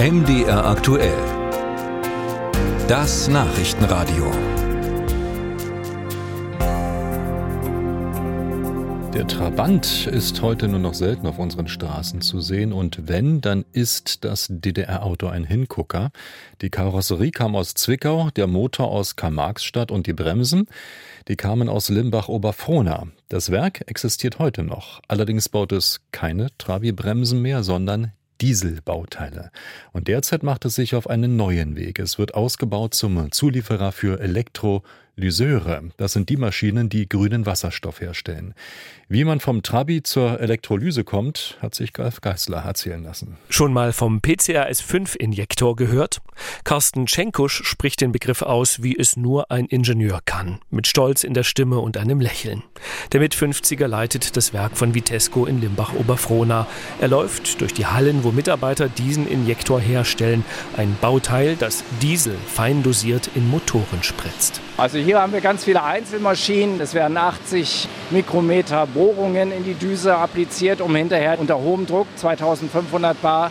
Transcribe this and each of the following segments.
MDR aktuell. Das Nachrichtenradio. Der Trabant ist heute nur noch selten auf unseren Straßen zu sehen und wenn, dann ist das DDR-Auto ein Hingucker. Die Karosserie kam aus Zwickau, der Motor aus Karl-Marx-Stadt und die Bremsen, die kamen aus Limbach-Oberfrohna. Das Werk existiert heute noch. Allerdings baut es keine Trabi-Bremsen mehr, sondern Dieselbauteile. Und derzeit macht es sich auf einen neuen Weg. Es wird ausgebaut zum Zulieferer für Elektro- Lyseure, das sind die Maschinen, die grünen Wasserstoff herstellen. Wie man vom Trabi zur Elektrolyse kommt, hat sich Ralf Geißler erzählen lassen. Schon mal vom PCRS-5-Injektor gehört? Carsten Schenkusch spricht den Begriff aus, wie es nur ein Ingenieur kann, mit Stolz in der Stimme und einem Lächeln. Der Mit-50er leitet das Werk von Vitesco in Limbach-Oberfrohna. Er läuft durch die Hallen, wo Mitarbeiter diesen Injektor herstellen, ein Bauteil, das Diesel fein dosiert in Motoren spritzt. Also hier haben wir ganz viele Einzelmaschinen. Es werden 80 Mikrometer Bohrungen in die Düse appliziert, um hinterher unter hohem Druck 2500 Bar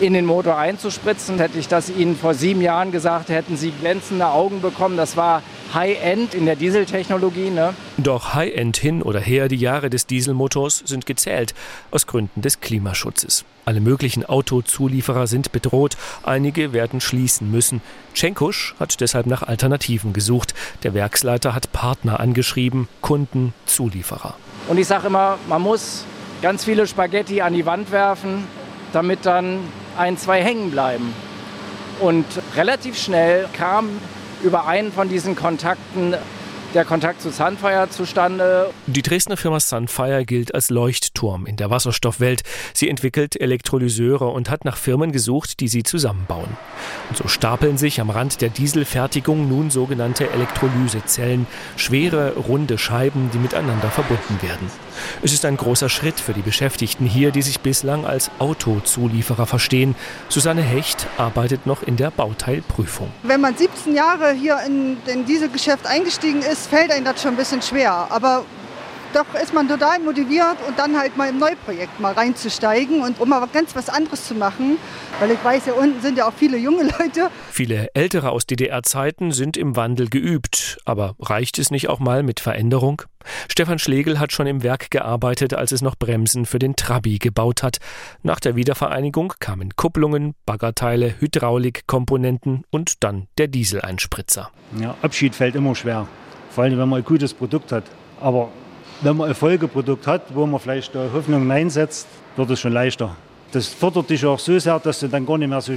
in den Motor einzuspritzen. Hätte ich das Ihnen vor sieben Jahren gesagt, hätten Sie glänzende Augen bekommen. Das war High-End in der Dieseltechnologie. Ne? Doch High-End hin oder her, die Jahre des Dieselmotors sind gezählt, aus Gründen des Klimaschutzes. Alle möglichen Autozulieferer sind bedroht, einige werden schließen müssen. Tschenkusch hat deshalb nach Alternativen gesucht. Der Werksleiter hat Partner angeschrieben, Kunden, Zulieferer. Und ich sage immer, man muss ganz viele Spaghetti an die Wand werfen, damit dann ein, zwei hängen bleiben. Und relativ schnell kam über einen von diesen Kontakten der Kontakt zu Sunfire zustande. Die Dresdner Firma Sunfire gilt als Leuchtturm in der Wasserstoffwelt. Sie entwickelt Elektrolyseure und hat nach Firmen gesucht, die sie zusammenbauen. Und so stapeln sich am Rand der Dieselfertigung nun sogenannte Elektrolysezellen, schwere, runde Scheiben, die miteinander verbunden werden. Es ist ein großer Schritt für die Beschäftigten hier, die sich bislang als Autozulieferer verstehen. Susanne Hecht arbeitet noch in der Bauteilprüfung. Wenn man 17 Jahre hier in, in dieses Geschäft eingestiegen ist, fällt einem das schon ein bisschen schwer. Aber doch ist man total motiviert und dann halt mal im Neuprojekt mal reinzusteigen und um mal ganz was anderes zu machen. Weil ich weiß, hier unten sind ja auch viele junge Leute. Viele Ältere aus DDR-Zeiten sind im Wandel geübt. Aber reicht es nicht auch mal mit Veränderung? Stefan Schlegel hat schon im Werk gearbeitet, als es noch Bremsen für den Trabi gebaut hat. Nach der Wiedervereinigung kamen Kupplungen, Baggerteile, Hydraulikkomponenten und dann der Dieseleinspritzer. Ja, Abschied fällt immer schwer. Vor allem, wenn man ein gutes Produkt hat. Aber wenn man ein Folgeprodukt hat, wo man vielleicht Hoffnung einsetzt, wird es schon leichter. Das fördert dich auch so sehr, dass du dann gar nicht mehr so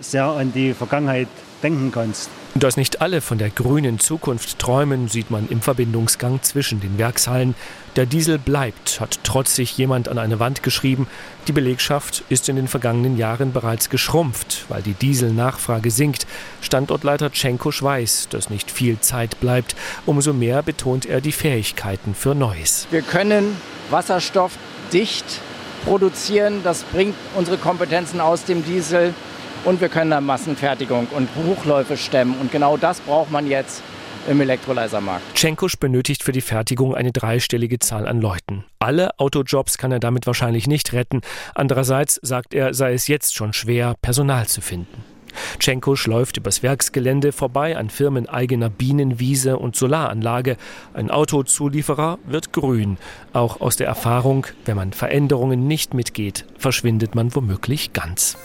sehr an die Vergangenheit denken kannst. Dass nicht alle von der grünen Zukunft träumen, sieht man im Verbindungsgang zwischen den Werkshallen. Der Diesel bleibt, hat trotzig jemand an eine Wand geschrieben. Die Belegschaft ist in den vergangenen Jahren bereits geschrumpft, weil die Dieselnachfrage sinkt. Standortleiter Tschenko weiß, dass nicht viel Zeit bleibt. Umso mehr betont er die Fähigkeiten für Neues. Wir können Wasserstoff dicht produzieren. Das bringt unsere Kompetenzen aus dem Diesel und wir können dann Massenfertigung und Hochläufe stemmen. Und genau das braucht man jetzt im Elektrolysermarkt. Tschenkusch benötigt für die Fertigung eine dreistellige Zahl an Leuten. Alle Autojobs kann er damit wahrscheinlich nicht retten. Andererseits sagt er, sei es jetzt schon schwer, Personal zu finden. Tschenkusch läuft übers Werksgelände vorbei an firmeneigener Bienenwiese und Solaranlage. Ein Autozulieferer wird grün. Auch aus der Erfahrung, wenn man Veränderungen nicht mitgeht, verschwindet man womöglich ganz.